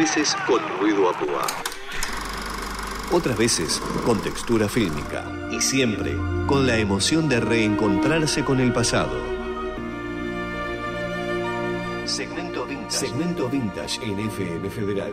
veces con ruido a púa. Otras veces con textura fílmica. Y siempre con la emoción de reencontrarse con el pasado. Segmento Vintage. Segmento Vintage en FM Federal.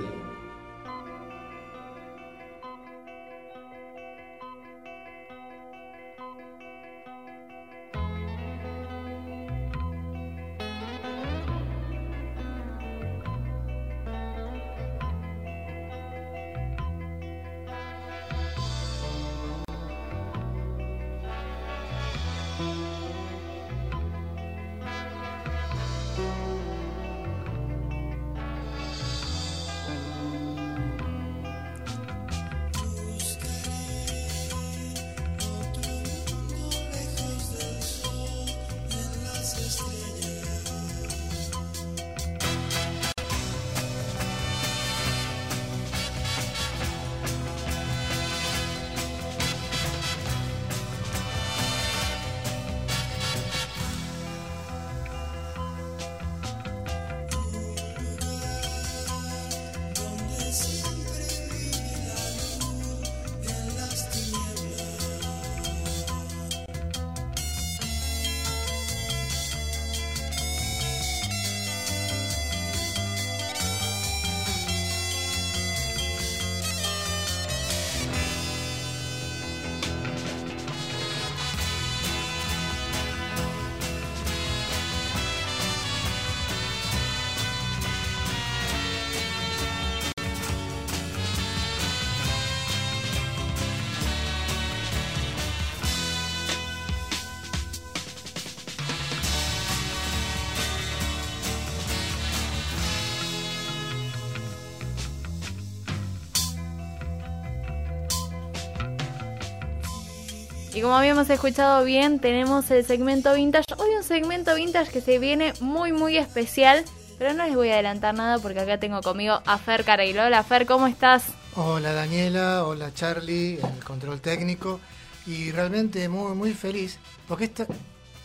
Y como habíamos escuchado bien, tenemos el segmento vintage. Hoy un segmento vintage que se viene muy, muy especial. Pero no les voy a adelantar nada porque acá tengo conmigo a Fer Careiro. Hola Fer, ¿cómo estás? Hola Daniela, hola Charlie, el control técnico. Y realmente muy, muy feliz porque esto,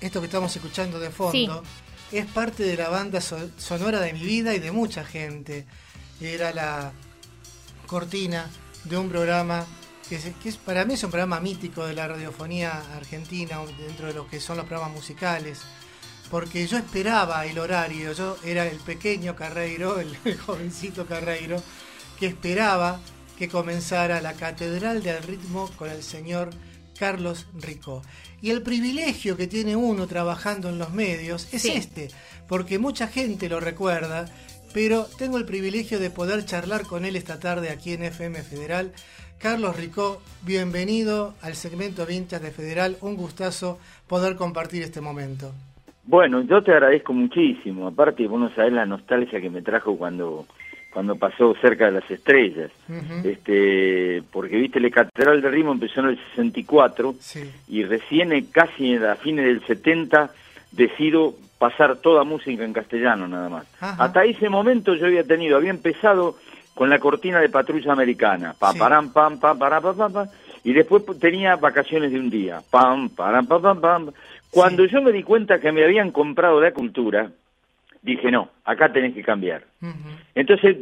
esto que estamos escuchando de fondo es parte de la banda sonora de mi vida y de mucha gente. Era la cortina de un programa que, es, para mí es un programa mítico de la radiofonía argentina, dentro de lo que son los programas musicales, porque yo esperaba el horario, yo era el pequeño Carreiro, el, jovencito Carreiro, que esperaba que comenzara la Catedral del Ritmo con el señor Carlos Rico. Y el privilegio que tiene uno trabajando en los medios es este, porque mucha gente lo recuerda, pero tengo el privilegio de poder charlar con él esta tarde aquí en FM Federal Carlos Ricó, bienvenido al segmento Vintage de Federal. Un gustazo poder compartir este momento. Bueno, yo te agradezco muchísimo. Aparte, vos no sabés la nostalgia que me trajo cuando cuando pasó cerca de las estrellas. este Porque, viste, la Catedral de Rimo empezó en el 64 y recién, casi a fines del 70, decido pasar toda música en castellano nada más. Hasta ese momento yo había tenido, había empezado con la cortina de patrulla americana, pam, pam, pam, pam, pam, pam, y después tenía vacaciones de un día, pam, pam, pam, pam, pam. Cuando yo me di cuenta que me habían comprado la cultura, dije, no, acá tenés que cambiar. Entonces,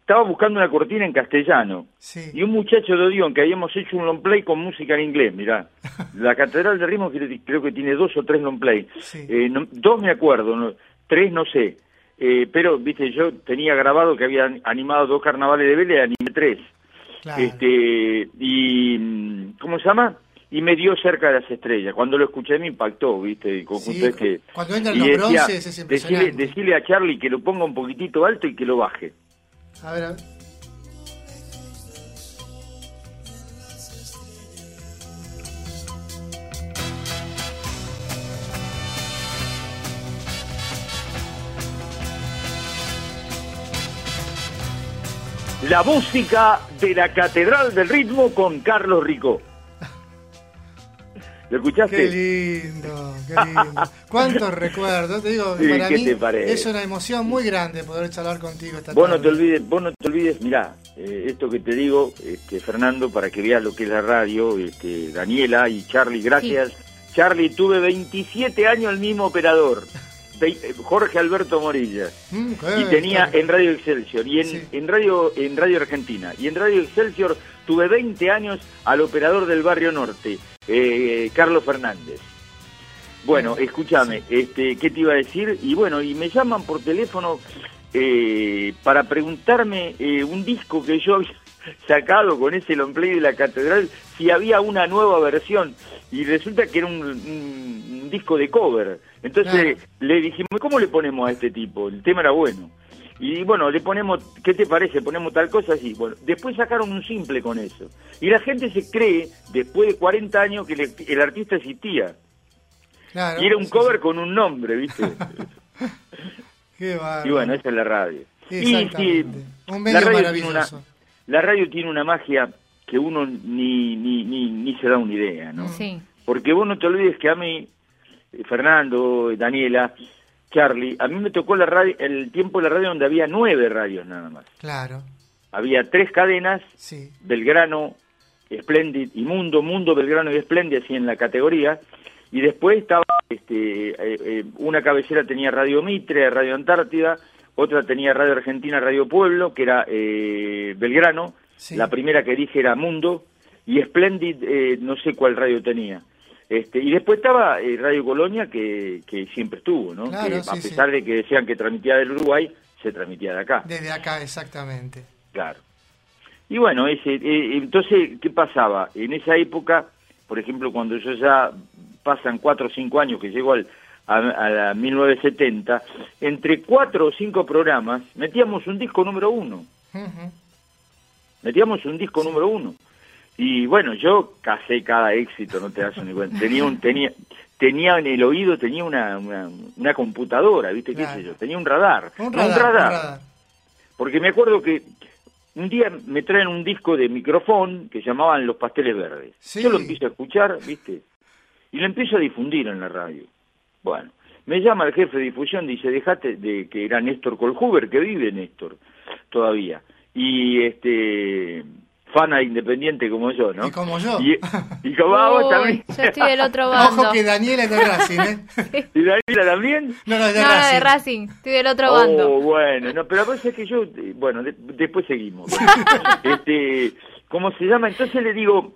estaba buscando una cortina en castellano, y un muchacho de Odión, que habíamos hecho un long play con música en inglés, mirá, la Catedral de Ritmo creo que tiene dos o tres long play, eh, dos me acuerdo, tres no sé, eh, pero, viste, yo tenía grabado que había animado dos carnavales de Vélez y animé tres. Este, y, mm, ¿cómo se llama? Y me dio cerca de las estrellas. Cuando lo escuché me impactó, viste, que... Cuando entran los bronces es impresionante. Decirle, a Charlie que lo ponga un poquitito alto y que lo baje. A ver, a ver. La música de la Catedral del Ritmo con Carlos Rico. ¿Lo escuchaste? Qué lindo, qué lindo. ¿Cuántos recuerdos? Te digo, para mí es una emoción muy grande poder charlar contigo esta vos No te olvides, vos no te olvides, mirá, eh, esto que te digo, este, Fernando, para que veas lo que es la radio, este, Daniela y Charlie, gracias. Charlie, tuve 27 años el mismo operador. Jorge Alberto Morilla. Mm, y tenía en Radio Excelsior y en, en, Radio, en Radio Argentina. Y en Radio Excelsior tuve 20 años al operador del Barrio Norte, eh, Carlos Fernández. Bueno, escúchame, este, ¿qué te iba a decir? Y bueno, y me llaman por teléfono eh, para preguntarme eh, un disco que yo había sacado con ese long play de la catedral, si había una nueva versión. Y resulta que era un, disco de cover. Entonces le dijimos, ¿cómo le ponemos a este tipo? El tema era bueno. Y bueno, le ponemos, ¿qué te parece? Ponemos tal cosa así. Bueno, después sacaron un simple con eso. Y la gente se cree, después de 40 años, que el artista existía y era un cover con un nombre, ¿viste? Qué y bueno, esa es la radio. Y sí, un medio la radio maravilloso. Tiene una, la radio tiene una magia que uno ni, ni, ni, ni se da una idea, ¿no? Sí. Porque vos no te olvides que a mí, Fernando, Daniela, Charlie, a mí me tocó la radio, el tiempo de la radio donde había nueve radios nada más. Claro. Había tres cadenas, sí. Belgrano, Splendid y Mundo, Mundo, Belgrano y Splendid, así en la categoría, y después estaba, este, eh, eh, una cabecera tenía Radio Mitre, Radio Antártida, otra tenía Radio Argentina, Radio Pueblo, que era eh, Belgrano, la primera que dije era Mundo, y Splendid, no sé cuál radio tenía. Este, y después estaba Radio Colonia, que, que siempre estuvo, ¿no? que, a pesar de que decían que transmitía del Uruguay, se transmitía de acá. Desde acá, exactamente. Claro. Y bueno, ese, entonces, ¿qué pasaba? En esa época, por ejemplo, cuando yo ya pasan cuatro o cinco años que llegó al, a, la 1970, entre cuatro o cinco programas metíamos un disco número uno. Metíamos un disco número uno. Y bueno, yo casé cada éxito, no te das ni cuenta. Tenía, un, tenía, tenía en el oído, tenía una, una, computadora, ¿viste? ¿Qué sé yo? Tenía un radar. Un radar, Porque me acuerdo que un día me traen un disco de micrófono que llamaban Los Pasteles Verdes. Yo lo empiezo a escuchar, ¿viste? y lo empiezo a difundir en la radio. Bueno, me llama el jefe de difusión, dice, dejate de que era Néstor Colhuber, que vive Néstor todavía. Y este fana independiente como yo, ¿no? Y como yo. Y, como vos también. Yo estoy del otro bando. Ojo que Daniela es de Racing, ¿eh? ¿Y Daniela también? No, no, de no, Racing. de Racing. Estoy del otro oh, bando. bueno, no, pero a veces es que yo, bueno, después seguimos. este, ¿cómo se llama? Entonces le digo,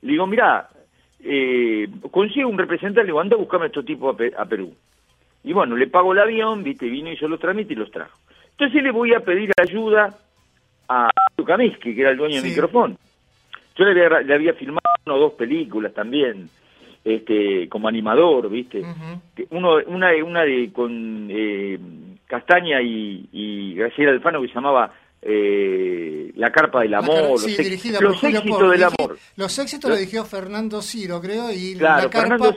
le digo, mira, eh, consigo un representante, le digo, anda a buscarme a estos tipos a, Perú. Y bueno, le pago el avión, viste, vino y yo los trámites y los trajo. Entonces le voy a pedir ayuda a Kaminsky, que era el dueño del micrófono. Yo le había, le había filmado una o dos películas también, este, como animador, viste. Uno, una, una de con eh, Castaña y, y Graciela Alfano que se llamaba eh, La Carpa del Amor, los, éxitos del amor. Los éxitos lo dirigió Fernando Ciro, creo, y La Carpa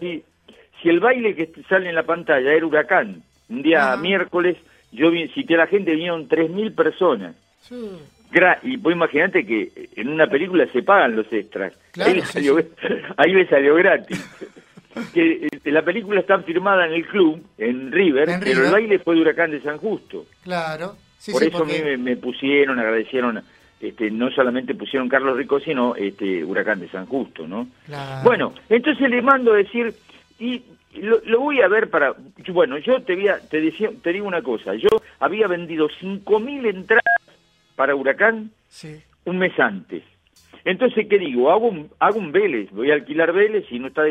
Si el baile que sale en la pantalla era Huracán, un día miércoles, yo vi, cité a la gente, vinieron 3.000 personas. y vos imaginate que en una película se pagan los extras. ahí, me salió, gratis. que este, la película está firmada en el club, en River, pero el baile fue de Huracán de San Justo. Claro. Por eso me, pusieron, agradecieron, este, no solamente pusieron Carlos Rico, sino este, Huracán de San Justo, ¿no? Bueno, entonces le mando a decir, y lo, voy a ver para... Bueno, yo te, voy te, decía, te digo una cosa, yo había vendido 5.000 entradas para Huracán un mes antes. Entonces, ¿qué digo? Hago un, hago un Vélez, voy a alquilar Vélez y no está...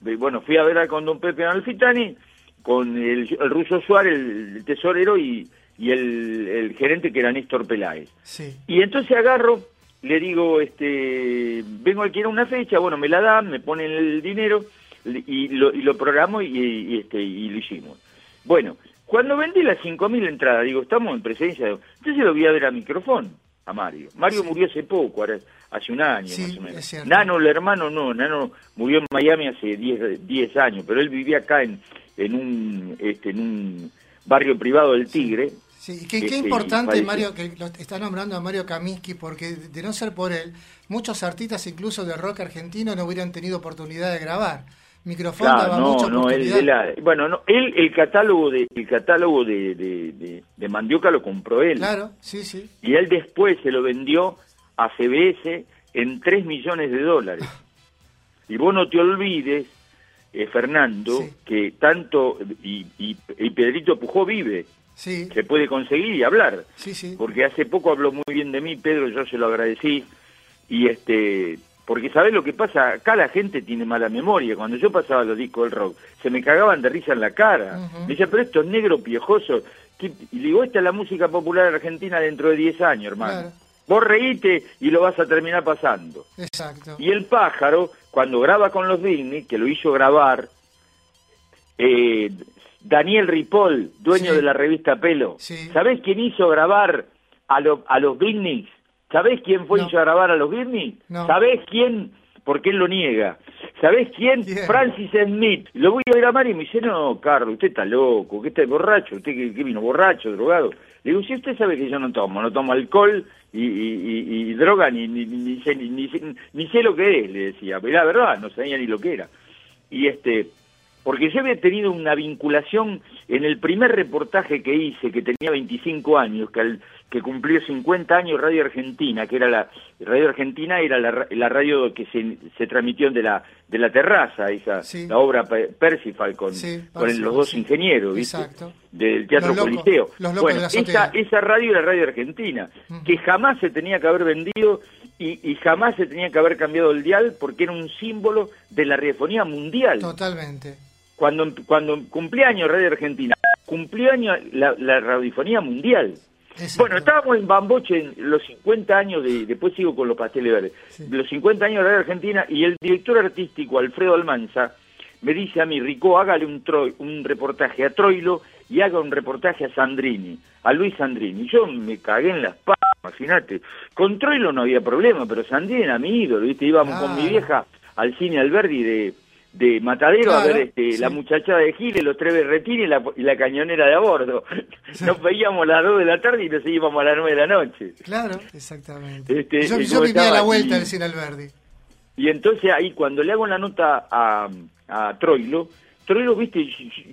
bueno, fui a ver con don Pepe Alfitani, con el, el ruso Suárez, el tesorero, y y el, el gerente que era Néstor Peláez. Sí. Y entonces agarro, le digo, este, vengo a una fecha, bueno, me la dan, me ponen el dinero y lo, y lo programo y, este, y lo hicimos. Bueno, cuando vendí las 5.000 entradas, digo, estamos en presencia de... Entonces lo voy a ver a micrófono, a Mario. Mario murió hace poco, hace un año más o menos. Nano, el hermano, no, Nano murió en Miami hace 10 años, pero él vivía acá en, en un... Este, en un barrio privado del Tigre. Sí, qué, qué importante, Mario, que lo está nombrando a Mario Kaminsky, porque de no ser por él, muchos artistas, incluso de rock argentino, no hubieran tenido oportunidad de grabar. Micrófono daba no, mucha no, Él, bueno, no, él, el catálogo de el catálogo de, de, Mandioca lo compró él. Claro, sí, sí. Y él después se lo vendió a CBS en 3 millones de dólares. y vos no te olvides eh, Fernando, que tanto, y, y, Pedrito Pujó vive, sí. se puede conseguir y hablar, sí, sí. porque hace poco habló muy bien de mí, Pedro, yo se lo agradecí, y este, porque sabes lo que pasa, acá la gente tiene mala memoria, cuando yo pasaba los discos del rock, se me cagaban de risa en la cara, me decía, pero esto es negro piejoso, y digo, esta es la música popular argentina dentro de 10 años, hermano. Vos reíte y lo vas a terminar pasando. Exacto. Y el pájaro, cuando graba con los Disney, que lo hizo grabar, eh, Daniel Ripoll, dueño de la revista Pelo, ¿sabés quién hizo grabar a, a los Disney? ¿Sabés quién fue hizo grabar a los Disney? ¿Sabés quién? Porque él lo niega. ¿Sabés quién? Francis Smith. Lo voy a llamar y me dice, no, Carlos, usted está loco, que está borracho, usted que, vino borracho, drogado. Le digo, si usted sabe que yo no tomo, no tomo alcohol y, y, droga, ni, ni, ni, sé, ni, ni, sé lo que es, le decía. Pero la verdad, no sabía ni lo que era. Y este, porque yo había tenido una vinculación en el primer reportaje que hice, que tenía 25 años, que, al, que cumplió 50 años Radio Argentina, que era la Radio Argentina era la, radio que se, se, transmitió de la de la terraza, esa la obra Persifal con, con los dos ingenieros, ¿viste? Del Teatro Coliseo. bueno, esa, esa radio era Radio Argentina, que jamás se tenía que haber vendido y, y, jamás se tenía que haber cambiado el dial porque era un símbolo de la radiofonía mundial. Totalmente cuando, cuando cumplía años Radio Argentina, cumplió años la, radiofonía mundial. Bueno, estábamos en Bamboche en los 50 años, de, después sigo con los pasteles verdes, los 50 años de Radio Argentina, y el director artístico, Alfredo Almanza, me dice a mí, Rico, hágale un, un reportaje a Troilo y haga un reportaje a Sandrini, a Luis Sandrini. Yo me cagué en las patas, imagínate. Con Troilo no había problema, pero Sandrini era mi ídolo, ¿viste? Íbamos con mi vieja al cine Alberdi de de Matadero a ver este, la muchacha de Giles, los tres berretines y la, cañonera de a bordo. Nos veíamos a las dos de la tarde y nos íbamos a las nueve de la noche. Claro, exactamente. Este, yo, yo vivía a la vuelta del cine Alberdi. Y entonces ahí cuando le hago la nota a, a Troilo, Troilo, viste,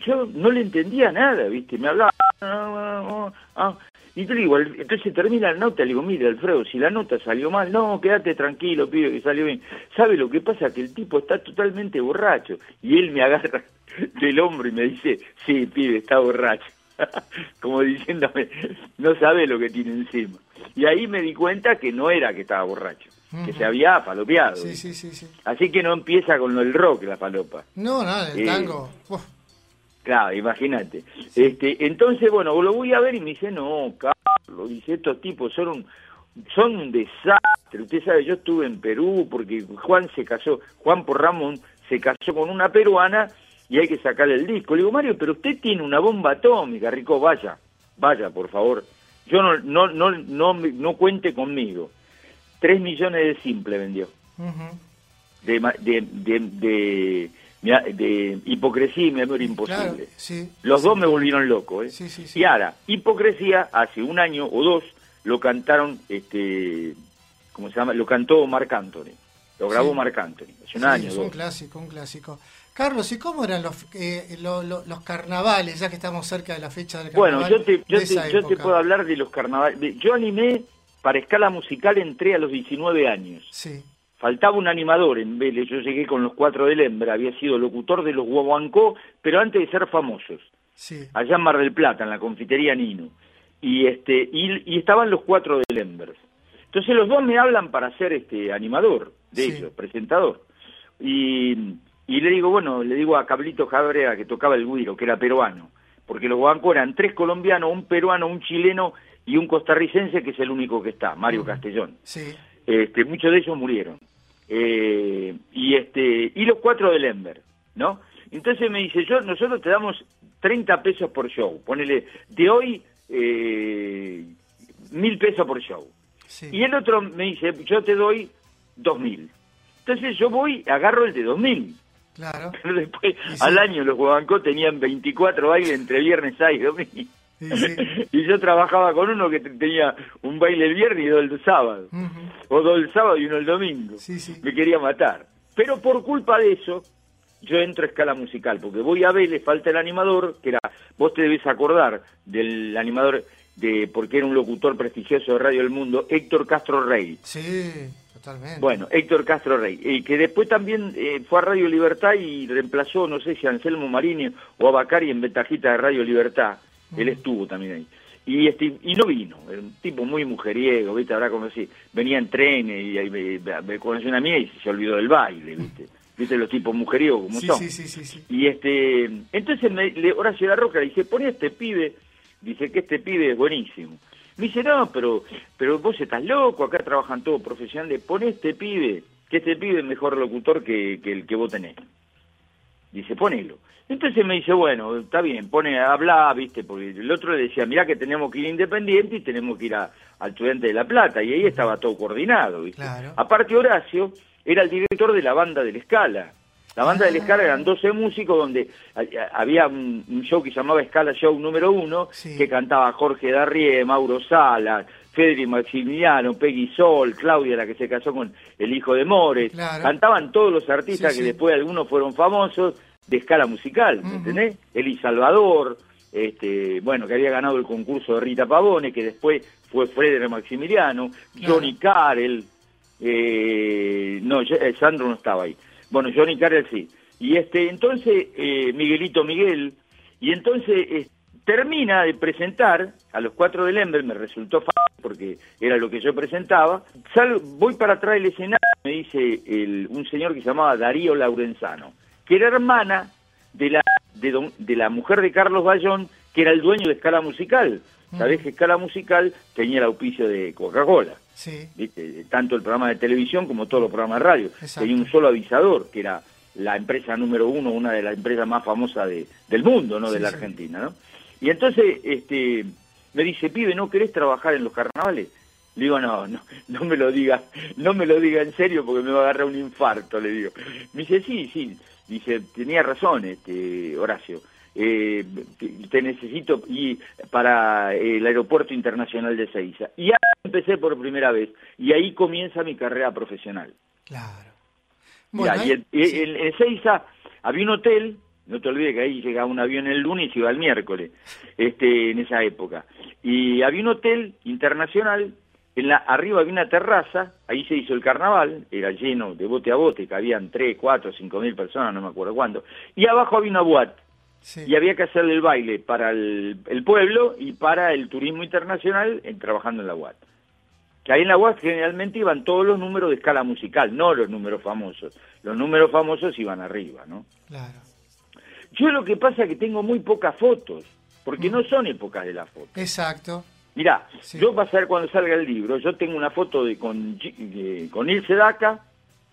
yo no le entendía nada, viste, me hablaba... Ah, ah, ah, y te digo, entonces termina la nota, le digo, mire Alfredo, si la nota salió mal, no, quédate tranquilo, pibe, que salió bien. ¿Sabe lo que pasa? Que el tipo está totalmente borracho. Y él me agarra del hombro y me dice, sí, pibe, está borracho. Como diciéndome, no sabe lo que tiene encima. Y ahí me di cuenta que no era que estaba borracho, que se había palopeado. Sí, sí, sí, sí. Así que no empieza con del rock, la palopa. No, nada, el eh, tango. Claro, imagínate. Este, entonces, bueno, lo voy a ver y me dice, no, Carlos, dice, estos tipos son un, son un desastre. Usted sabe, yo estuve en Perú porque Juan se casó, Juan por Ramón se casó con una peruana y hay que sacarle el disco. Le digo, Mario, pero usted tiene una bomba atómica, Rico, vaya, vaya, por favor. Yo no, no, no, no, no cuente conmigo. Tres millones de simple vendió. de, de, de de hipocresía y mi amor imposible. Los dos me volvieron loco. ¿eh? y ahora, hipocresía, hace un año o dos, lo cantaron, este, ¿cómo se llama? Lo cantó Marc Anthony. Lo grabó Marc Anthony. Hace un año. Es un clásico, un clásico. Carlos, ¿y cómo eran los, eh, los carnavales, ya que estamos cerca de la fecha del carnaval? Bueno, yo te, yo te, yo te puedo hablar de los carnavales. Yo animé, para escala musical, entré a los 19 años. Sí. Faltaba un animador en Vélez, yo llegué con los cuatro del Hembra, había sido locutor de los Guaguancó, pero antes de ser famosos, sí. allá en Mar del Plata, en la confitería Nino. Y, este, y, estaban los cuatro del Hembra. Entonces los dos me hablan para ser este animador de ellos, presentador. Y, y le digo, bueno, le digo a Cablito Jabrea que tocaba el guiro, que era peruano, porque los Guaguancó eran tres colombianos, un peruano, un chileno y un costarricense que es el único que está, Mario Castellón. Sí. Este, muchos de ellos murieron. Eh, y este y los cuatro del Ember, ¿no? Entonces me dice, yo nosotros te damos 30 pesos por show, ponele, de hoy eh, mil pesos por show. Y el otro me dice, yo te doy dos mil. Entonces yo voy, agarro el de dos mil. Claro. Pero después, al año los Guabancó tenían 24 bailes entre viernes, sábado y domingo. y yo trabajaba con uno que tenía un baile el viernes y dos el sábado. O dos el sábado y uno el domingo. Me quería matar. Pero por culpa de eso, yo entro a escala musical, porque voy a ver, le falta el animador, que era, vos te debes acordar del animador, de porque era un locutor prestigioso de Radio del Mundo, Héctor Castro Rey. Sí, Totalmente. Bueno, Héctor Castro Rey, y que después también eh, fue a Radio Libertad y reemplazó, no sé si a Anselmo Marini o a Bacari en Ventajita de Radio Libertad. Él estuvo también ahí. Y, este, y no vino, era un tipo muy mujeriego, ¿viste? Ahora como si venía en trenes y, ahí me, me conoció una mía y se olvidó del baile, ¿viste? ¿Viste los tipos mujeriegos como Sí, son? sí, sí. Y este, entonces me, le, Horacio La Roca le dice, pon este pibe, dice que este pibe es buenísimo. Me dice, no, pero, pero vos estás loco, acá trabajan todos profesionales, pon este pibe, que este pibe es mejor locutor que, que el que vos tenés. Dice, ponelo. Entonces me dice, bueno, está bien, pone, habla, viste, porque el otro le decía, mirá que tenemos que ir a Independiente y tenemos que ir a, al Estudiante de La Plata, y ahí estaba todo coordinado, viste. Claro. Aparte Horacio era el director de la banda del Escala. La banda del Escala eran 12 músicos donde a- a- había un, show que se llamaba Escala Show número uno, Sí. que cantaba Jorge Darrie, Mauro Sala, Federico Maximiliano, Peggy Sol, Claudia, la que se casó con el hijo de Mores. Claro. Cantaban todos los artistas Sí, que sí. después algunos fueron famosos de escala musical, ¿me entendés? Eli Salvador, este, bueno, que había ganado el concurso de Rita Pavone, que después fue Frederick Maximiliano. Johnny Carell, eh, no, eh, Sandro no estaba ahí. Bueno, Johnny Carell sí. Y este, entonces, eh, Miguelito Miguel, y entonces eh, termina de presentar a los cuatro del Ember, me resultó fácil porque era lo que yo presentaba. Sal- voy para atrás del escenario, me dice el- un señor que se llamaba Darío Laurenzano, que era hermana de la, de, don- de la mujer de Carlos Bayón, que era el dueño de Escala Musical. Sabés que Escala Musical tenía el auspicio de Coca-Cola. Sí, ¿viste? tanto el programa de televisión como todos los programas de radio. Exacto. Tenía un solo avisador, que era la empresa número uno, una de las empresas más famosas de, del mundo, no de la sí. Argentina. ¿no? Y entonces este, me dice, pibe, ¿no querés trabajar en los carnavales? Le digo, no, no, no me lo diga, no me lo diga en serio porque me va a agarrar un infarto, le digo. Me dice, sí, sí, dice, tenía razón, este, Horacio, eh, te, te necesito y para el aeropuerto internacional de Seiza. Y ahí empecé por primera vez, y ahí comienza mi carrera profesional. claro. Mirá, Bueno, y en, sí. en- en Ezeiza había un hotel, no te olvides que ahí llegaba un avión el lunes y iba el miércoles, este, en esa época. Y había un hotel internacional, en la, arriba había una terraza, ahí se hizo el carnaval, era lleno de bote a bote, que habían 3, 4, 5 mil personas, no me acuerdo cuándo. Y abajo había una boate, sí. y había que hacerle el baile para el, el pueblo y para el turismo internacional en, trabajando en la UAT. Que ahí en la UAT generalmente iban todos los números de escala musical, no los números famosos. Los números famosos iban arriba, ¿no? Claro. Yo lo que pasa es que tengo muy pocas fotos, porque no son épocas de la foto. Exacto. Mirá, Sí. yo vas a ver cuando salga el libro, yo tengo una foto de con, de- con Ilse Daca,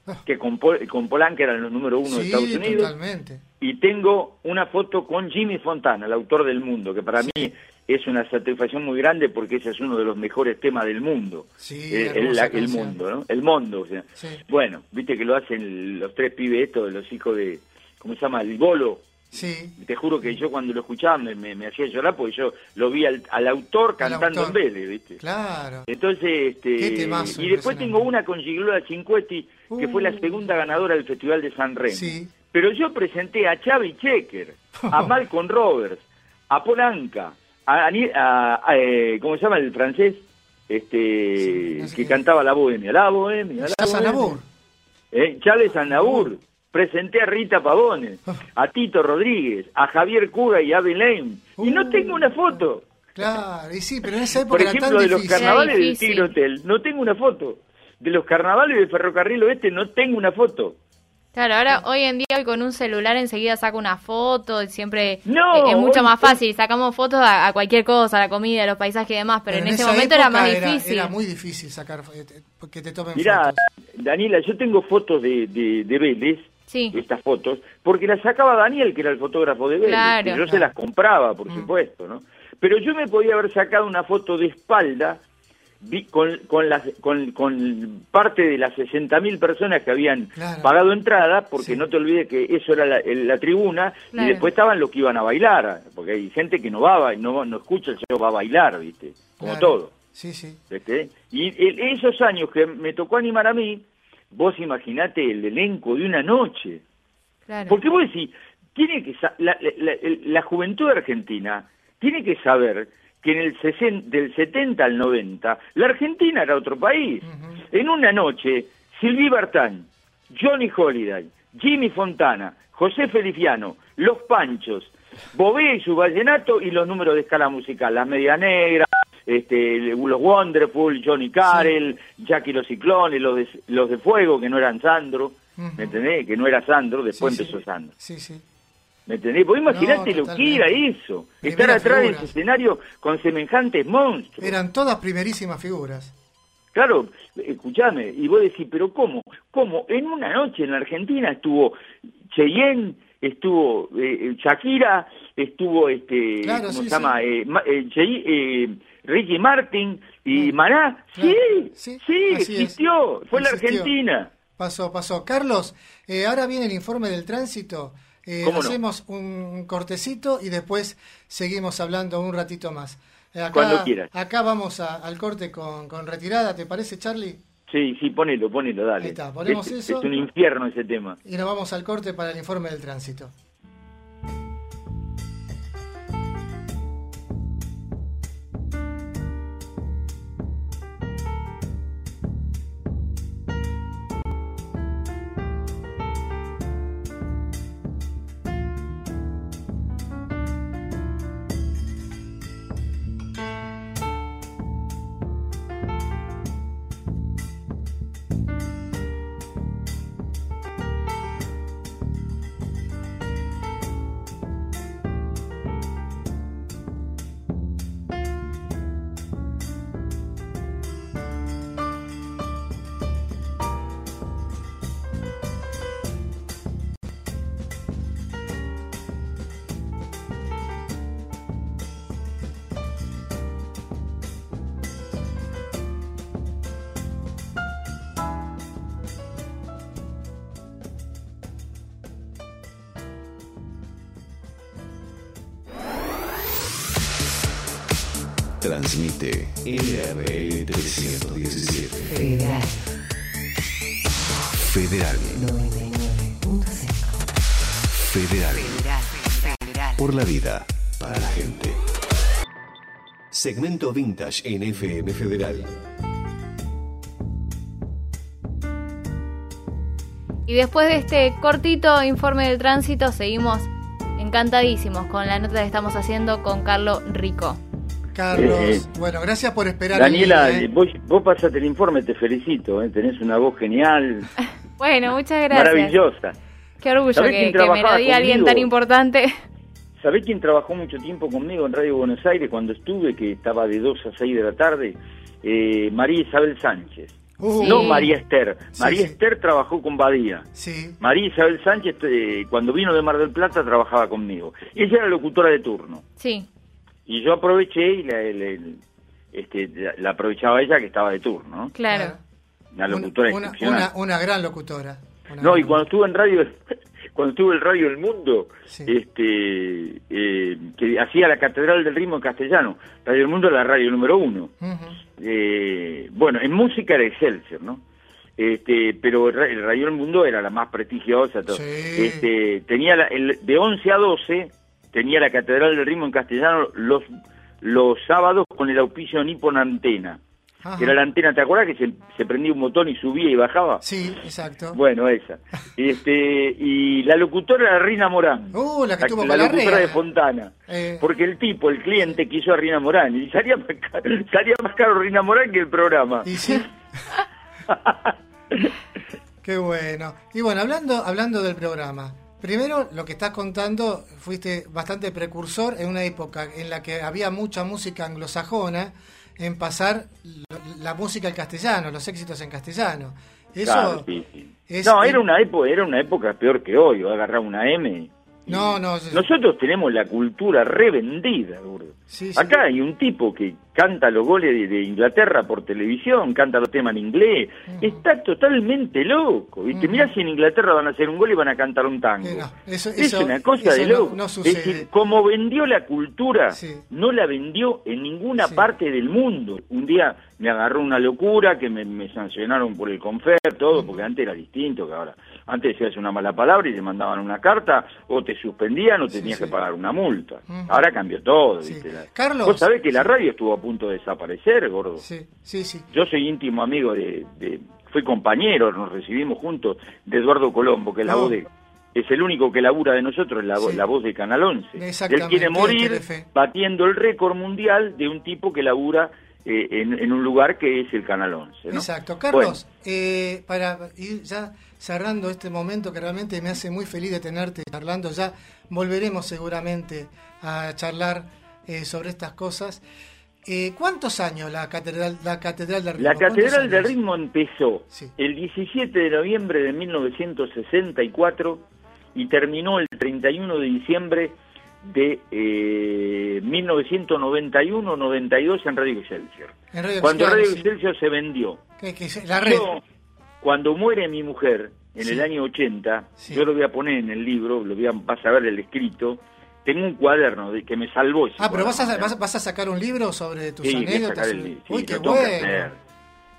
Ah. que con, Pol- con Polanca eran los número uno de Estados Unidos. totalmente. y tengo una foto con Jimmy Fontana, el autor del mundo, que para Sí. mí es una satisfacción muy grande porque ese es uno de los mejores temas del mundo. Sí, Eh, el, la- el mundo, ¿no? El mundo, o sea. Sí. Bueno, viste que lo hacen los tres pibes estos, los hijos de, ¿cómo se llama? El Bolo. Sí, Te juro que yo cuando lo escuchaba me, me- me hacía llorar porque yo lo vi al, al autor cantando autor. en Vélez, ¿viste? claro. Entonces, este, y después tengo una con Gigliola Cinquetti, que fue la Uh. segunda ganadora del Festival de San Remo. Sí. Pero yo presenté a Xavi Checker, a Malcolm Roberts, a Polanca, a, a- a, eh, ¿cómo se llama el francés? Este, Sí, no sé que qué. cantaba la bohemia, la bohemia, la bohemia. Anabur. Eh, Chávez Anabur, presenté a Rita Pavone, a Tito Rodríguez, a Javier Cuga y a Belén, y no Uh. tengo una foto. Claro, y sí, pero en esa época Por era ejemplo, tan de los difícil. carnavales Era del. Tigre Hotel, no tengo una foto. De los carnavales del Ferrocarril Oeste no tengo una foto. Claro, ahora hoy en día con un celular enseguida saco una foto y siempre No, es mucho hoy- más fácil, sacamos fotos a, a cualquier cosa, a la comida, a los paisajes y demás, pero, en, ese esa momento era más difícil. Era muy difícil sacar, eh, que te tomen Mirá, fotos. Daniela, yo tengo fotos de, de, de Vélez, Sí. estas fotos, porque las sacaba Daniel, que era el fotógrafo de Vélez, Claro. y yo se las compraba, por supuesto, ¿no? Pero yo me podía haber sacado una foto de espalda vi- con, con, las, con, con parte de las 60.000 personas que habían Claro. pagado entrada, porque Sí. no te olvides que eso era la, tribuna, Claro. y después estaban los que iban a bailar, porque hay gente que no va, no, no escucha el show, va a bailar, ¿viste? Como Claro. todo. Sí, sí. ¿viste? Y el- esos años que me tocó animar a mí, vos imaginate el elenco de una noche. Claro. Porque vos decís, tiene que sa- la, la- la- la juventud argentina tiene que saber que en el 60, del 70 al 90 la Argentina era otro país. En una noche Silvi Bartán, Johnny Holiday, Jimmy Fontana, José Feliciano, Los Panchos, Bobé y su vallenato y los números de escala musical, La Media Negra, este, los Wonderful, Johnny Carell, Jackie los Ciclones, los de, los de Fuego, que no eran Sandro, ¿me entendés? Que no era Sandro, después empezó Sandro. Sí, sí. ¿Me entendés? Pues imagínate lo que era eso, estar atrás de ese escenario con semejantes monstruos. Eran todas primerísimas figuras. Claro, escúchame, y vos decís, pero ¿cómo? ¿Cómo? En una noche en la Argentina estuvo Cheyenne, estuvo eh, Shakira, estuvo, este, ¿cómo se llama? Eh, eh, Ricky Martin y Maná. Sí, sí, existió, fue la Argentina. Pasó, pasó. Carlos, ahora viene el informe del tránsito. hacemos un cortecito y después seguimos hablando un ratito más. Acá, Cuando quieras. Acá vamos al corte con, con retirada, ¿te parece, Charlie? Sí, sí, ponelo, ponelo, dale. Ahí está, ponemos eso. Es un infierno ese tema. Y nos vamos al corte para el informe del tránsito. Transmite LRL 317. Federal. Federal. 99.5. Federal. Federal. Por la vida, para la gente. Segmento Vintage en FM Federal. Y después de este cortito informe del tránsito, seguimos encantadísimos con la nota que estamos haciendo con Carlos Rico. Carlos, eh, bueno, gracias por esperar. Daniela, ¿eh? vos, vos pasaste el informe, te felicito, ¿eh? tenés una voz genial. bueno, muchas gracias. Maravillosa. Qué orgullo que, que, me lo diga alguien tan importante. ¿Sabés quién trabajó mucho tiempo conmigo en Radio Buenos Aires cuando estuve, que estaba de 2 a 6 de la tarde? Eh, María Isabel Sánchez. Uh. no María Esther. María Esther trabajó con Badía. Sí. María Isabel Sánchez, cuando vino de Mar del Plata, trabajaba conmigo. Ella era locutora de turno. Sí. Y yo aproveché y la, este, la, aprovechaba ella que estaba de turno. Claro. Una locutora una, una, una, gran locutora. no, y cuando estuve en radio, cuando estuve en Radio El Mundo, este, eh, que hacía la Catedral del Ritmo en castellano. Radio El Mundo era la radio número uno. eh, bueno, en música era Excelsior, ¿no? Este, pero el Radio El Mundo era la más prestigiosa. Todo. Este, tenía la, el, de 11 a 12 tenía la Catedral del Ritmo en castellano los, los sábados con el auspicio Nippon Antena. Que era la antena, ¿te acuerdas que se, se, prendía un botón y subía y bajaba? Sí, exacto. Bueno, esa. este Y la locutora era Rina Morán. Uh, la que la, la locutora de Fontana. Eh. Porque el tipo, el cliente, quiso a Rina Morán. Y salía más caro, salía más caro Rina Morán que el programa. ¿Y sí? Qué bueno. Y bueno, hablando, hablando del programa, Primero, lo que estás contando, fuiste bastante precursor en una época en la que había mucha música anglosajona, en pasar la música al castellano, los éxitos en castellano. Eso no, era una época, era una época peor que hoy, agarrar una M. No, no. Nosotros tenemos la cultura revendida, Acá hay un tipo que canta los goles de, Inglaterra por televisión, canta los temas en inglés, está totalmente loco. Y te mirás si en Inglaterra van a hacer un gol y van a cantar un tango. es una cosa de loco. es decir, como vendió la cultura, no la vendió en ninguna parte del mundo. Un día me agarró una locura que me, sancionaron por el confer, todo, porque antes era distinto que ahora. Antes decías una mala palabra y te mandaban una carta, o te suspendían o tenías que pagar una multa. Ahora cambió todo, ¿viste? Carlos. Vos sabés que la radio estuvo a punto de desaparecer, gordo. Sí, sí, sí. Yo soy íntimo amigo de, fue compañero, nos recibimos juntos, de Eduardo Colombo, que es la voz de... Es el único que labura de nosotros, la, Sí. la voz de Canal 11. Él quiere de morir batiendo el récord mundial de un tipo que labura eh, en, en un lugar que es el Canal 11. ¿no? Exacto. Carlos, eh, para ir ya cerrando este momento que realmente me hace muy feliz de tenerte charlando, ya volveremos seguramente a charlar eh, sobre estas cosas. Eh, ¿Cuántos años la catedral, la catedral de Ritmo? La ¿Cuántos Catedral del? Ritmo empezó Sí. el 17 de noviembre de 1964 y terminó el 31 de diciembre de eh, 1991-92 en Radio Excelsior. En Radio Cuando Excelsior, Radio sí. Excelsior se vendió. Que se- la red. Yo, cuando muere mi mujer en Sí. el año 80, Sí. yo lo voy a poner en el libro, lo voy a, vas a ver el escrito, tengo un cuaderno de, que me salvó ese Ah, pero vas a, cuaderno, ¿eh? vas, a- vas a sacar un libro sobre tus Sí, voy a anécdotas. sacar el libro, sí, Uy, qué bueno.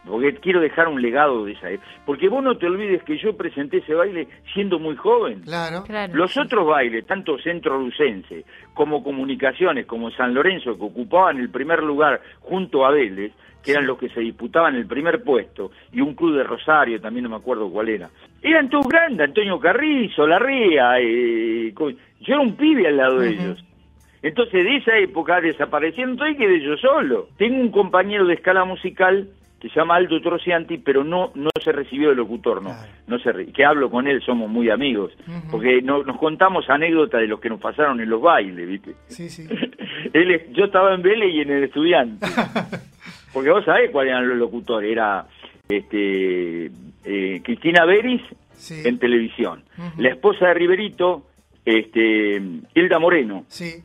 Porque quiero dejar un legado de esa época. Porque vos no te olvides que yo presenté ese baile siendo muy joven. Claro. Claro. Los otros bailes, tanto Centro Lucense como Comunicaciones, como San Lorenzo, que ocupaban el primer lugar junto a Vélez, que eran los que se disputaban el primer puesto, y un club de Rosario, también no me acuerdo cuál era, eran todos grandes, Antonio Carrizo, Larrea, eh, yo era un pibe al lado de ellos. Entonces de esa época desaparecieron y quedé yo solo. Tengo un compañero de escala musical que se llama Aldo Trocianti, pero no no se recibió de locutor, no. Claro. no se re- que hablo con él, somos muy amigos, porque no- nos contamos anécdotas de los que nos pasaron en los bailes, ¿viste? Sí, sí. Él es- yo estaba en Vélez y en el estudiante. Porque vos sabés cuáles eran los locutores, era este eh, Cristina Beris Sí. en televisión, la esposa de Riverito, este Hilda Moreno, Sí.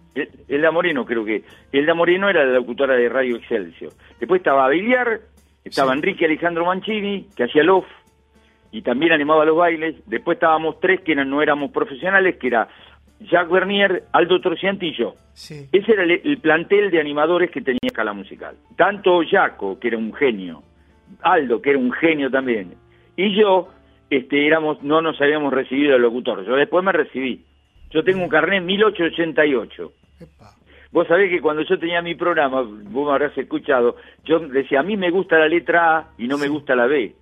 Elda Moreno, creo que. Elda Moreno era la locutora de Radio Excelsior. Después estaba Biliar, estaba Sí. Enrique Alejandro Mancini, que hacía Lof, y también animaba los bailes. Después estábamos tres que no éramos profesionales, que era Jacques Bernier, Aldo Trocianti y yo. Sí. Ese era el, el plantel de animadores que tenía escala musical. Tanto Jaco, que era un genio, Aldo, que era un genio también, y yo, este, éramos, no nos habíamos recibido de locutor. Yo después me recibí. Yo tengo un carnet 1888. Epa. Vos sabés que cuando yo tenía mi programa, vos me habrás escuchado, yo decía, a mí me gusta la letra A y no me gusta la B.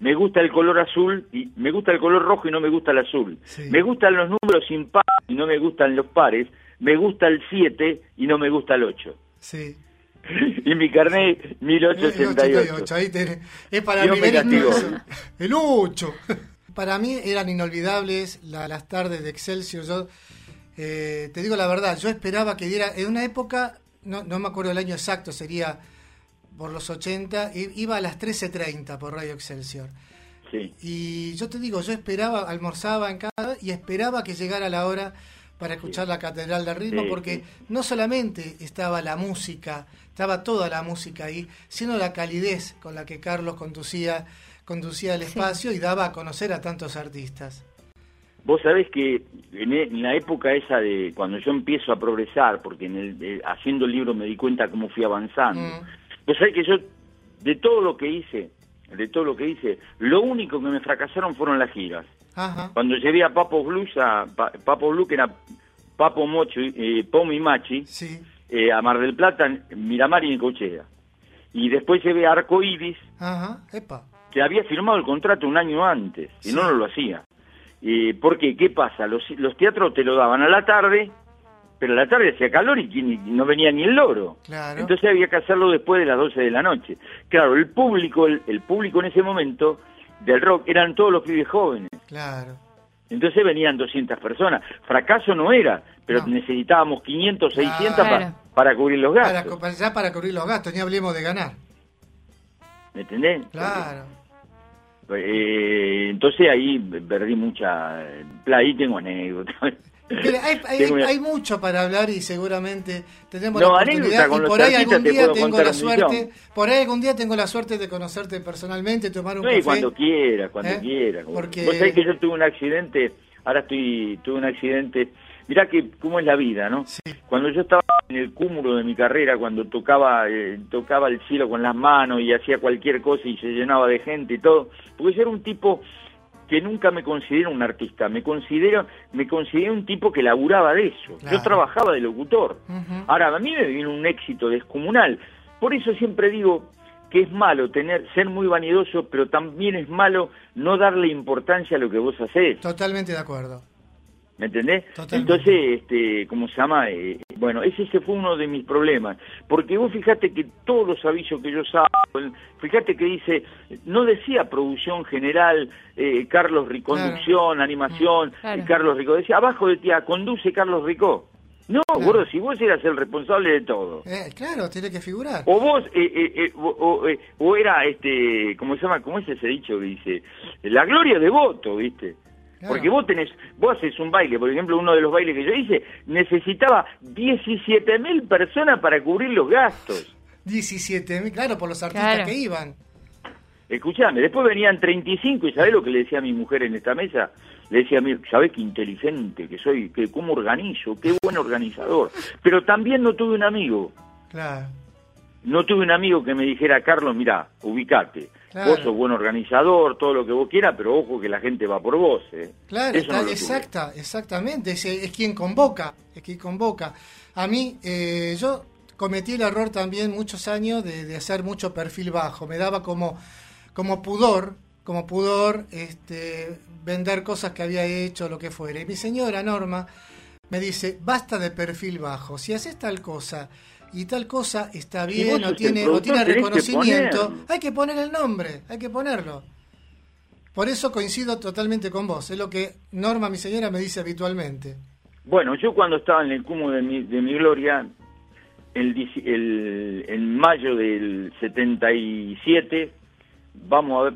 Me gusta el color azul y me gusta el color rojo y no me gusta el azul. Sí. Me gustan los números impares y no me gustan los pares. Me gusta el 7 y no me gusta el 8. Sí. y mi carnet 1888. Ahí tenés. Es para Dios el me nivel castigó. inmenso. El 8. Para mí eran inolvidables la- las tardes de Excelsior. Yo eh, te digo la verdad, yo esperaba que diera. En una época, no, no me acuerdo el año exacto, sería por los 80, i- iba a las 13.30 por Radio Excelsior. Sí. Y yo te digo, yo esperaba, almorzaba en casa y esperaba que llegara la hora para escuchar la Catedral del Ritmo, Sí, porque sí. no solamente estaba la música, estaba toda la música ahí, sino la calidez con la que Carlos conducía, conducía el Sí. espacio y daba a conocer a tantos artistas. Vos sabés que en, e- en la época esa de cuando yo empiezo a progresar, porque en el, eh, haciendo el libro me di cuenta cómo fui avanzando. Mm. Vos sabés que yo, de todo lo que hice, de todo lo que hice, lo único que me fracasaron fueron las giras. Ajá. Cuando llevé a Papo Blues, a Pa- Papo Blue, que era Papo Mocho, eh, Pomo y Machi, Sí. eh, a Mar del Plata, Miramar y Necochea. Y después llevé a Arco Iris, Ajá. Epa. que había firmado el contrato un año antes, y Sí. no, no lo hacía. Eh, ¿Por qué? ¿Qué pasa? Los, los teatros te lo daban a la tarde, pero a la tarde hacía calor y, no venía ni el loro. Claro. Entonces había que hacerlo después de las 12 de la noche. Claro, el público, el, el público en ese momento del rock eran todos los pibes jóvenes. Claro. Entonces venían 200 personas. Fracaso no era, pero No. necesitábamos 500, 600 pa- Claro. para cubrir los Para, gastos. co- ya para cubrir los gastos, ni hablemos de ganar. ¿Me entendés? Claro. Eh, entonces ahí perdí mucha... Ahí tengo anécdotas. Hay, hay- Tengo una- hay mucho para hablar y seguramente tenemos No, la oportunidad y por ahí algún te día tengo la suerte, por ahí algún día tengo la suerte de conocerte personalmente, tomar un Sí, café. cuando quiera, cuando ¿Eh? quiera. Porque- Vos sabés que yo tuve un accidente, ahora estoy, tuve un accidente, mirá que cómo es la vida, ¿no? Sí. Cuando yo estaba en el cúmulo de mi carrera, cuando tocaba, eh, tocaba el cielo con las manos y hacía cualquier cosa y se llenaba de gente y todo, porque yo era un tipo que nunca me considero un artista, me considero, me considero un tipo que laburaba de eso. Claro. Yo trabajaba de locutor. Ahora, a mí me vino un éxito descomunal. Por eso siempre digo, que es malo tener ser muy vanidoso, pero también es malo no darle importancia a lo que vos hacés. Totalmente de acuerdo. ¿Me entendés? Totalmente. Entonces, este, ¿cómo se llama? Eh, bueno, ese, ese fue uno de mis problemas. Porque vos fijate que todos los avisos que yo saco, fíjate que dice, no decía producción general, eh, Carlos Ricó, Claro. conducción, animación, Claro. y Carlos Ricó. Decía, abajo de ti, ah, conduce Carlos Ricó. No, Claro. gordo, si vos eras el responsable de todo. Eh, claro, tiene que figurar. O vos, eh, eh, eh, o, o, eh, o era, este, ¿cómo se llama? ¿Cómo es ese dicho que dice? La gloria de voto, ¿viste? Claro. Porque vos tenés, vos haces un baile, por ejemplo, uno de los bailes que yo hice, necesitaba 17 mil personas para cubrir los gastos. 17 mil, claro, por los artistas Claro. que iban. Escuchame, después venían 35 y ¿sabés lo que le decía a mi mujer en esta mesa? Le decía a mí, ¿sabés qué inteligente que soy? Que ¿Cómo organizo? Qué buen organizador. Pero también no tuve un amigo. Claro. No tuve un amigo que me dijera, Carlos, mira, ubicate. Claro. Vos sos buen organizador, todo lo que vos quieras, pero ojo que la gente va por vos. ¿eh? Claro, Eso está- exacta, exactamente. Es, es quien convoca, es quien convoca. A mí, eh, yo cometí el error también muchos años de, de hacer mucho perfil bajo. Me daba como, como pudor, como pudor, este, vender cosas que había hecho, lo que fuera. Y mi señora Norma me dice, basta de perfil bajo. Si haces tal cosa y tal cosa está bien vos o sos el tiene, o productor, tiene que reconocimiento, hay que poner el nombre, hay que ponerlo. Por eso coincido totalmente con vos. Es lo que Norma, mi señora, me dice habitualmente. Bueno, yo cuando estaba en el cúmulo de mi, de mi gloria, el, el- en mayo del 77, vamos a ver,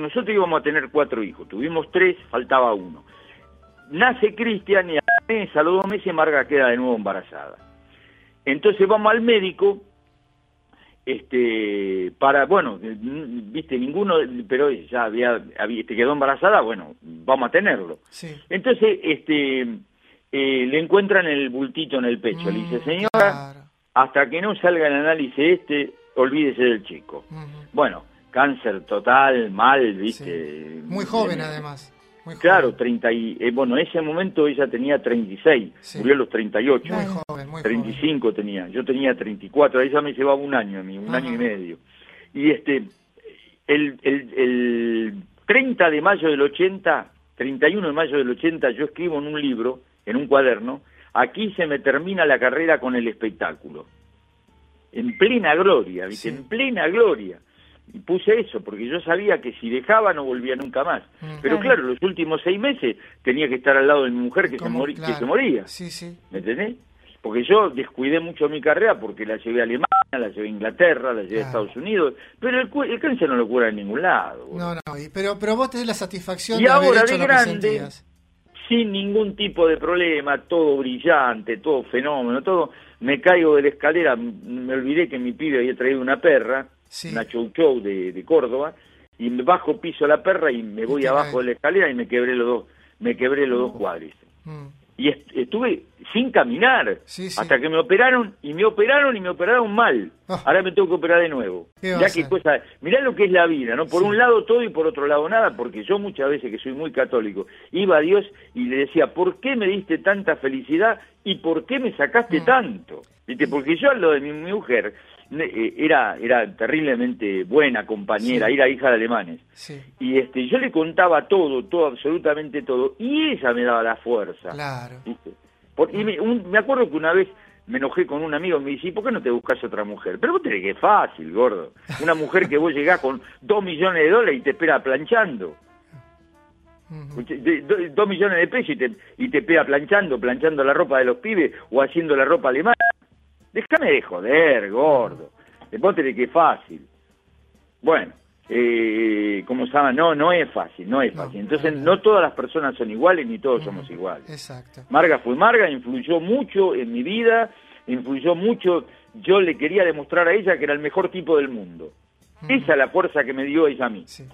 nosotros íbamos a tener cuatro hijos, tuvimos tres, faltaba uno. Nace Cristian y a, mes, a los dos meses Marga queda de nuevo embarazada. Entonces vamos al médico, este, para, bueno, n- viste, ninguno, pero ya había, había, te quedó embarazada, bueno, vamos a tenerlo. Sí. Entonces, este, eh, le encuentran el bultito en el pecho. le dice, Mm, señora, claro. hasta que no salga el análisis este, olvídese del chico. Bueno, cáncer total, mal, viste. Sí. Muy joven, Eh, además. Muy joven. Claro, 30 y, eh, bueno, en ese momento ella tenía 36, Sí. murió a los 38. Muy joven, muy joven. 35 tenía, yo tenía 34, ella me llevaba un año, a mí, un Ajá. año y medio. Y este, el, el, el 30 de mayo del 80, 31 de mayo del 80, yo escribo en un libro, en un cuaderno, aquí se me termina la carrera con el espectáculo. En plena gloria, ¿viste? Sí. En plena gloria. Y puse eso, porque yo sabía que si dejaba no volvía nunca más. Mm. Pero Claro. claro, los últimos seis meses tenía que estar al lado de mi mujer que, se, que se moría. Sí, sí. ¿Me entendés? Porque yo descuidé mucho mi carrera porque la llevé a Alemania, la llevé a Inglaterra, la llevé a. Estados Unidos, pero el, el cáncer no lo cura en ningún lado. boludo. No, no, y- pero, pero vos tenés la satisfacción Y de haber ahora hecho de lo grande. Sin ningún tipo de problema, todo brillante, todo fenómeno, todo. Me caigo de la escalera, me olvidé que mi pibe había traído una perra, Sí. una chow chow de, de Córdoba, y me bajo piso la perra y me voy abajo de la escalera y me quebré los dos, me quebré los dos cuádriceps. Mm. y est- estuve sin caminar Sí, sí. hasta que me operaron y me operaron y me operaron mal. Ah. Ahora me tengo que operar de nuevo. ¿Qué va Ya que cosa, mirá lo que es la vida, ¿no? Por un lado todo y por otro lado nada, porque yo muchas veces que soy muy católico, iba a Dios y le decía, ¿por qué me diste tanta felicidad y por qué me sacaste Mm. tanto? ¿Viste? Porque yo lo de mi, mujer era era terriblemente buena compañera, Sí. era hija de alemanes. Sí, Y este yo le contaba todo, todo absolutamente todo y ella me daba la fuerza. claro. ¿viste? Por- y me, un- me acuerdo que una vez me enojé con un amigo y me dice, ¿y por qué no te buscas otra mujer? Pero vos tenés que es fácil, gordo. Una mujer que vos llegás con dos millones de dólares y te espera planchando. De- dos millones de pesos y te, y te espera planchando, planchando la ropa de los pibes o haciendo la ropa alemana. Déjame de joder, gordo. Vos tenés que es fácil. Bueno, eh, como saben, no, no es fácil, no es No, fácil. Entonces, no, no. no todas las personas son iguales ni todos somos iguales. Exacto. Marga fue Marga, influyó mucho en mi vida, influyó mucho. Yo le quería demostrar a ella que era el mejor tipo del mundo. Esa es la fuerza que me dio ella a mí, Sí.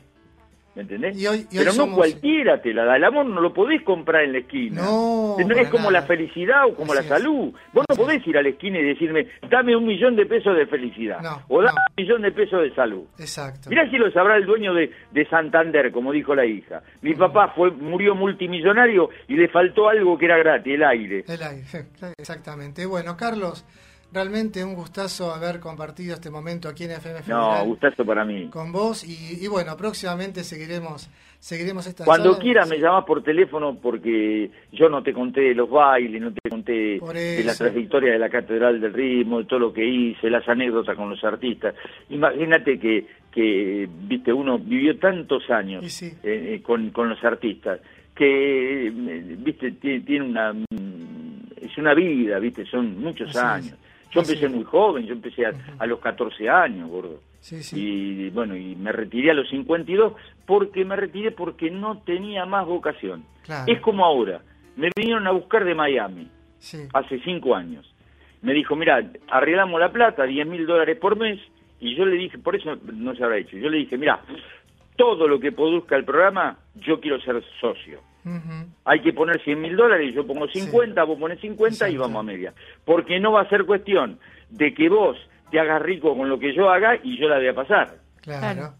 ¿Me entendés? Y hoy- y hoy Pero no somos- cualquiera te la da. El amor no lo podés comprar en la esquina. No, es como nada. la felicidad o como Así la es. salud. Vos no podés ir a la esquina y decirme, dame un millón de pesos de felicidad. No, o dame no. un millón de pesos de salud. Exacto. Mirá si lo sabrá el dueño de, de Santander, como dijo la hija. Mi papá fue murió multimillonario y le faltó algo que era gratis, el aire. El aire, exactamente. Bueno, Carlos, realmente un gustazo haber compartido este momento aquí en FM No, Federal gustazo para mí. con vos y, y bueno, próximamente seguiremos seguiremos esta Cuando quieras me llamas por teléfono porque yo no te conté de los bailes, no te conté de la trayectoria de la Catedral del Ritmo, de todo lo que hice, las anécdotas con los artistas. Imagínate que, que viste, uno vivió tantos años sí. eh, eh, con, con los artistas que, eh, viste, tiene, tiene una... mm, Es una vida, viste, son muchos Así es. Yo empecé muy joven, yo empecé a, a los 14 años, gordo. Sí, sí. Y bueno, y me retiré a los 52 porque me retiré porque no tenía más vocación. Claro. Es como ahora. Me vinieron a buscar de Miami Sí. hace cinco años. Me dijo, mira, arreglamos la plata, 10 mil dólares por mes. Y yo le dije, por eso no se habrá hecho. Yo le dije, mira, todo lo que produzca el programa, yo quiero ser socio. Hay que poner 100 mil dólares, yo pongo 50, vos pones 50 y vamos a media. Porque no va a ser cuestión de que vos te hagas rico con lo que yo haga y yo la voy a pasar. Claro.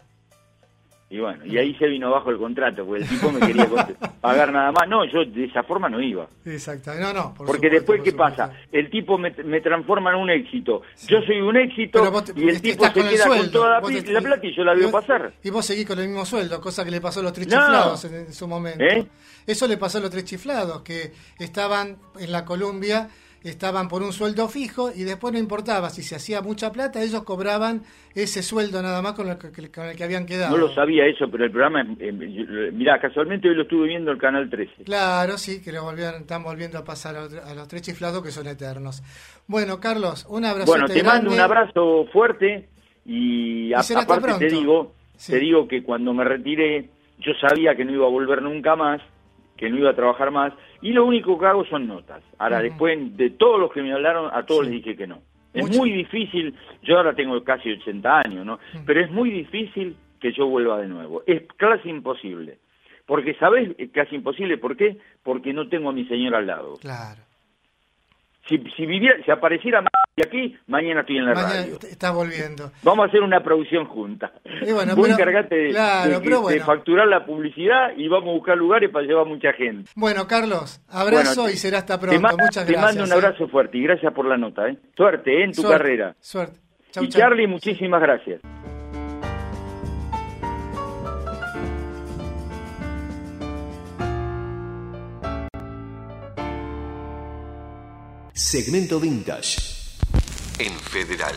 Y bueno, y ahí se vino abajo el contrato, porque el tipo me quería pagar nada más. No, yo de esa forma no iba. Exacto. No, no, por Porque supuesto, después, por ¿qué supuesto. pasa? El tipo me, me transforma en un éxito. Yo soy un éxito te- y el tipo se con queda con toda la, te- la plata y yo la veo vos- pasar. Y vos seguís con el mismo sueldo, cosa que le pasó a los tres No. chiflados en, en su momento. ¿Eh? Eso le pasó a los tres chiflados, que estaban en la Columbia, estaban por un sueldo fijo y después no importaba si se hacía mucha plata, ellos cobraban ese sueldo nada más con el que, con el que habían quedado. No lo sabía eso, pero el programa, eh, yo- mirá, casualmente hoy lo estuve viendo el Canal 13. Claro, sí, que lo volvieron, están volviendo a pasar a, los tres chiflados que son eternos. Bueno, Carlos, un abrazo. Bueno, te mando un abrazo fuerte y, a- aparte te digo, Sí. te digo que cuando me retiré yo sabía que no iba a volver nunca más, que no iba a trabajar más y lo único que hago son notas. Ahora después de todos los que me hablaron a todos Sí. les dije que no. Es Mucho. muy difícil, yo ahora tengo casi 80 años, ¿no? Pero es muy difícil que yo vuelva de nuevo. Es casi imposible. Porque, ¿sabes? Es casi imposible. ¿Por qué? Porque no tengo a mi señora al lado. Claro. Si, si viviera, si apareciera aquí, mañana estoy en la Mañana radio. est- estás volviendo. Vamos a hacer una producción junta. Y bueno, Vos encargate de, claro, de- pero de bueno. facturar la publicidad y vamos a buscar lugares para llevar mucha gente. Bueno, Carlos, abrazo Bueno, te- y será hasta Te, pronto. Muchas te gracias. mando un ¿eh? abrazo fuerte y gracias por la nota. ¿eh? Suerte ¿eh? en tu Suerte, carrera. Suerte. Chau, y chau. Charlie, muchísimas gracias. Segmento Vintage. En Federal.